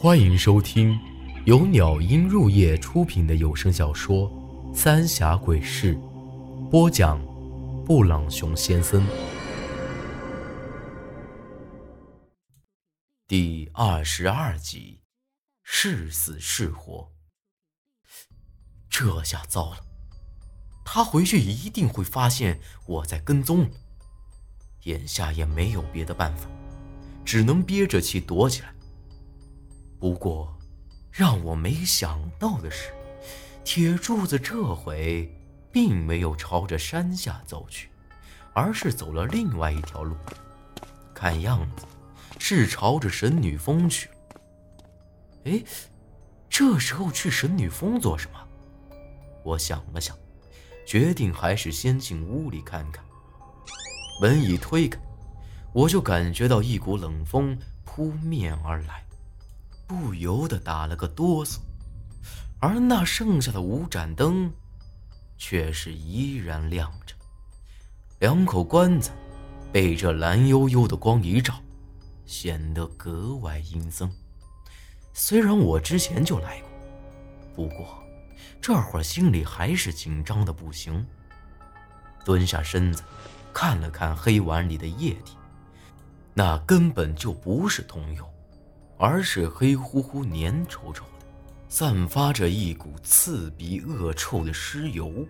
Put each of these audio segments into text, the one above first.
欢迎收听由鸟音入夜出品的有声小说《三峡鬼事》，播讲：布朗熊先生。第二十二集，是死是活。这下糟了，他回去一定会发现我在跟踪。眼下也没有别的办法，只能憋着气躲起来。不过，让我没想到的是，铁柱子这回并没有朝着山下走去，而是走了另外一条路，看样子是朝着神女峰去了。哎，这时候去神女峰做什么？我想了想，决定还是先进屋里看看。门一推开，我就感觉到一股冷风扑面而来。不由得打了个哆嗦，而那剩下的五盏灯，却是依然亮着。两口棺材被这蓝幽幽的光一照，显得格外阴森。虽然我之前就来过，不过这会儿心里还是紧张的不行。蹲下身子，看了看黑碗里的液体，那根本就不是桐油。而是黑乎乎、粘稠稠的，散发着一股刺鼻恶臭的尸油。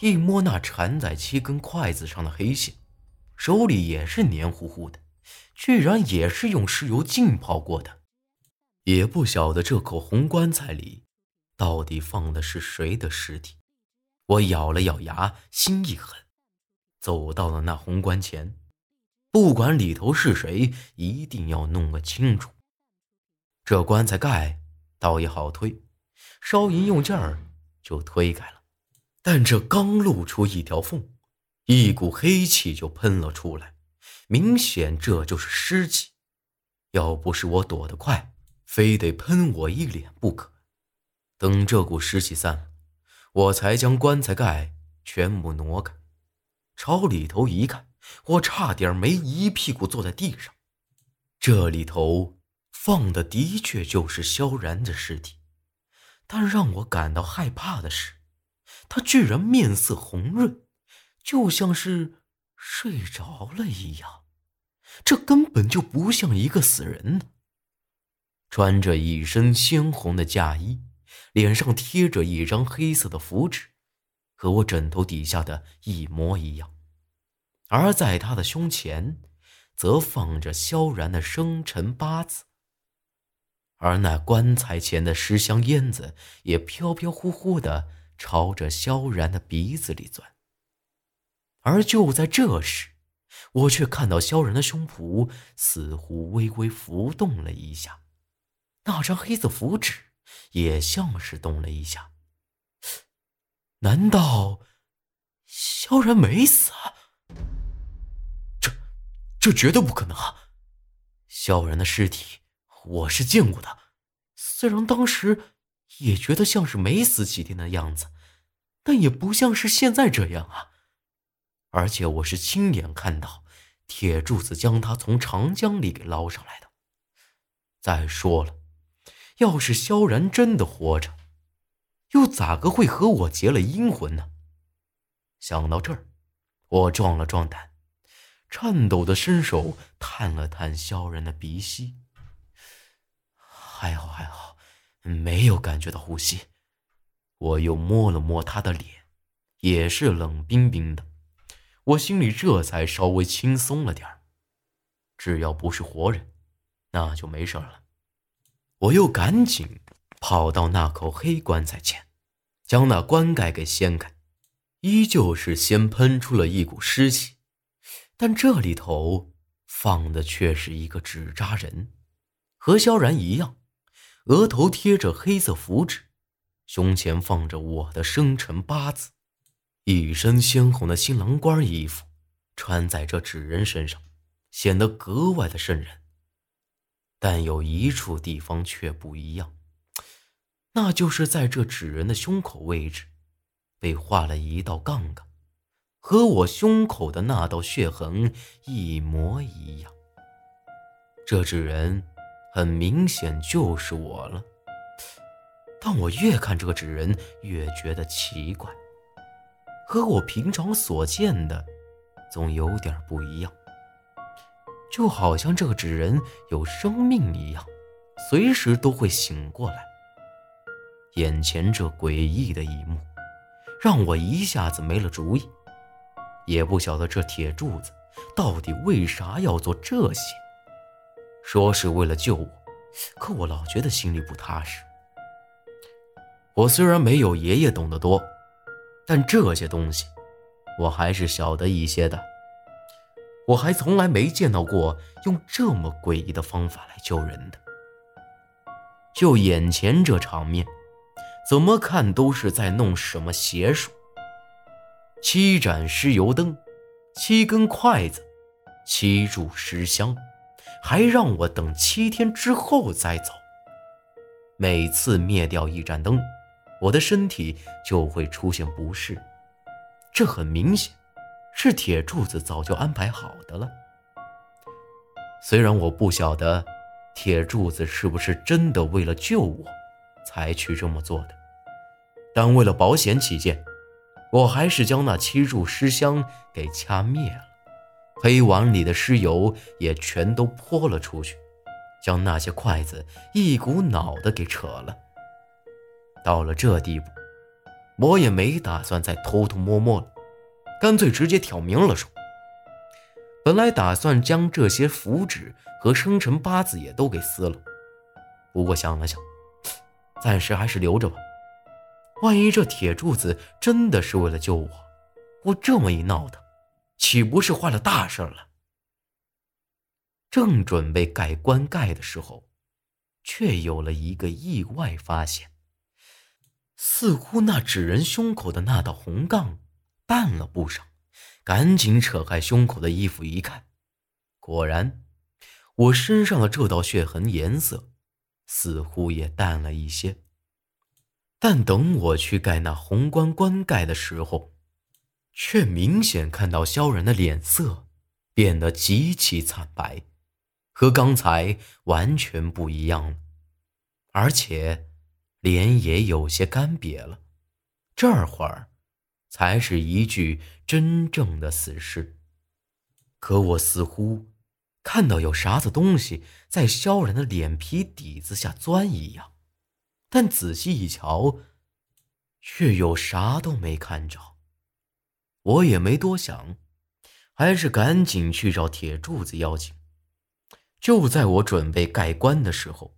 一摸那缠在七根筷子上的黑线，手里也是黏糊糊的，居然也是用尸油浸泡过的。也不晓得这口红棺材里到底放的是谁的尸体。我咬了咬牙，心一狠，走到了那红棺前。不管里头是谁，一定要弄个清楚。这棺材盖倒也好推，稍一用劲儿就推开了。但这刚露出一条缝，一股黑气就喷了出来，明显这就是尸气。要不是我躲得快，非得喷我一脸不可。等这股湿气散了，我才将棺材盖全部挪开，朝里头一看。我差点没一屁股坐在地上。这里头放的的确就是萧然的尸体，但让我感到害怕的是，他居然面色红润，就像是睡着了一样。这根本就不像一个死人呢。穿着一身鲜红的嫁衣，脸上贴着一张黑色的符纸，和我枕头底下的一模一样。而在他的胸前，则放着萧然的生辰八字。而那棺材前的尸香烟子也飘飘忽忽的朝着萧然的鼻子里钻。而就在这时，我却看到萧然的胸脯似乎微微浮动了一下，那张黑色符纸也像是动了一下。难道萧然没死？这绝对不可能啊！萧然的尸体我是见过的，虽然当时也觉得像是没死几天的样子，但也不像是现在这样啊！而且我是亲眼看到铁柱子将他从长江里给捞上来的。再说了，要是萧然真的活着，又咋个会和我结了阴婚呢？想到这儿，我壮了壮胆。颤抖的伸手探了探萧然的鼻息，还好还好，没有感觉到呼吸。我又摸了摸他的脸，也是冷冰冰的。我心里这才稍微轻松了点只要不是活人，那就没事了。我又赶紧跑到那口黑棺材前，将那棺盖给掀开，依旧是先喷出了一股湿气。但这里头放的却是一个纸扎人，和萧然一样，额头贴着黑色符纸，胸前放着我的生辰八字，一身鲜红的新郎官衣服，穿在这纸人身上，显得格外的瘆人。但有一处地方却不一样，那就是在这纸人的胸口位置，被画了一道杠杠。和我胸口的那道血痕一模一样。这纸人很明显就是我了。但我越看这个纸人，越觉得奇怪，和我平常所见的总有点不一样，就好像这个纸人有生命一样，随时都会醒过来。眼前这诡异的一幕，让我一下子没了主意，也不晓得这铁柱子到底为啥要做这些。说是为了救我，可我老觉得心里不踏实。我虽然没有爷爷懂得多，但这些东西我还是晓得一些的。我还从来没见到过用这么诡异的方法来救人的。就眼前这场面。怎么看都是在弄什么邪术。七盏尸油灯，七根筷子，七柱尸香，还让我等七天之后再走。每次灭掉一盏灯，我的身体就会出现不适。这很明显，是铁柱子早就安排好的了。虽然我不晓得铁柱子是不是真的为了救我。才去这么做的，但为了保险起见，我还是将那七柱尸香给掐灭了，黑碗里的尸油也全都泼了出去，将那些筷子一股脑的给扯了。到了这地步，我也没打算再偷偷摸摸了，干脆直接挑明了说。本来打算将这些符纸和生辰八字也都给撕了，不过想了想。暂时还是留着吧，万一这铁柱子真的是为了救我，我这么一闹腾，岂不是坏了大事了？正准备盖棺盖的时候，却有了一个意外发现，似乎那纸人胸口的那道红杠淡了不少。赶紧扯开胸口的衣服一看，果然，我身上的这道血痕颜色。似乎也淡了一些，但等我去盖那红棺棺盖的时候，却明显看到萧然的脸色变得极其惨白，和刚才完全不一样了，而且脸也有些干瘪了。这会儿才是一具真正的死尸，可我似乎……看到有啥子东西在萧然的脸皮底子下钻一样，但仔细一瞧，却又啥都没看着。我也没多想，还是赶紧去找铁柱子要紧。就在我准备盖棺的时候，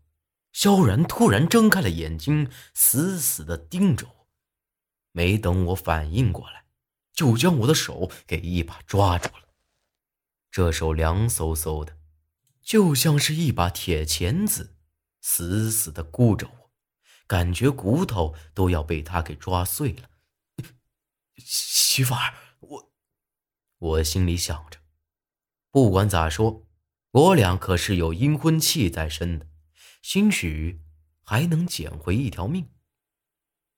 萧然突然睁开了眼睛，死死的盯着我。没等我反应过来，就将我的手给一把抓住了。这手凉飕飕的，就像是一把铁钳子，死死的箍着我，感觉骨头都要被他给抓碎了。媳妇儿，我，我心里想着，不管咋说，我俩可是有阴婚气在身的，兴许还能捡回一条命。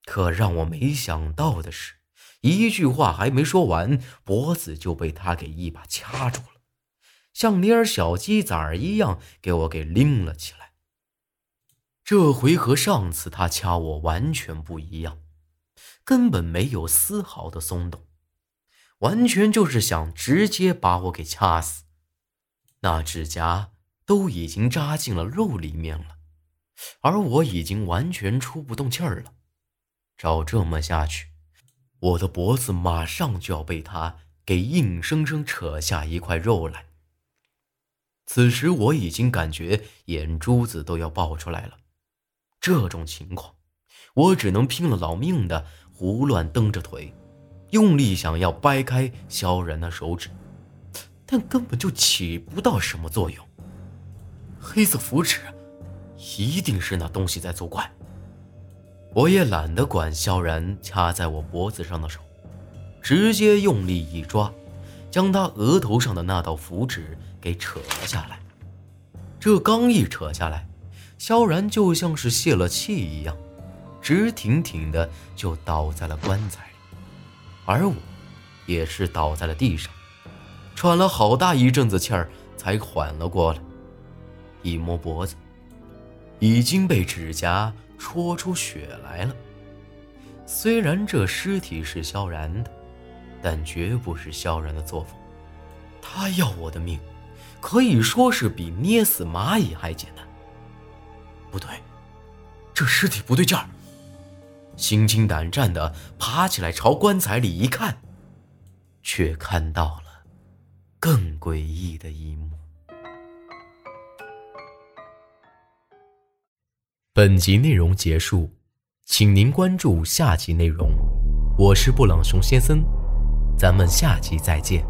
可让我没想到的是，一句话还没说完，脖子就被他给一把掐住了。像捏小鸡仔儿一样给我给拎了起来。这回和上次他掐我完全不一样，根本没有丝毫的松动，完全就是想直接把我给掐死。那指甲都已经扎进了肉里面了，而我已经完全出不动气儿了。照这么下去，我的脖子马上就要被他给硬生生扯下一块肉来。此时我已经感觉眼珠子都要爆出来了，这种情况，我只能拼了老命的胡乱蹬着腿，用力想要掰开萧然的手指，但根本就起不到什么作用。黑色符纸，一定是那东西在作怪。我也懒得管萧然掐在我脖子上的手，直接用力一抓，将他额头上的那道符纸。给扯了下来，这刚一扯下来，萧然就像是泄了气一样，直挺挺的就倒在了棺材里，而我也是倒在了地上，喘了好大一阵子气儿才缓了过来。一摸脖子，已经被指甲戳出血来了。虽然这尸体是萧然的，但绝不是萧然的作风。他要我的命，可以说是比捏死蚂蚁还简单。不对，这尸体不对劲儿。心惊胆战的爬起来，朝棺材里一看，却看到了更诡异的一幕。本集内容结束，请您关注下集内容。我是布朗熊先生，咱们下集再见。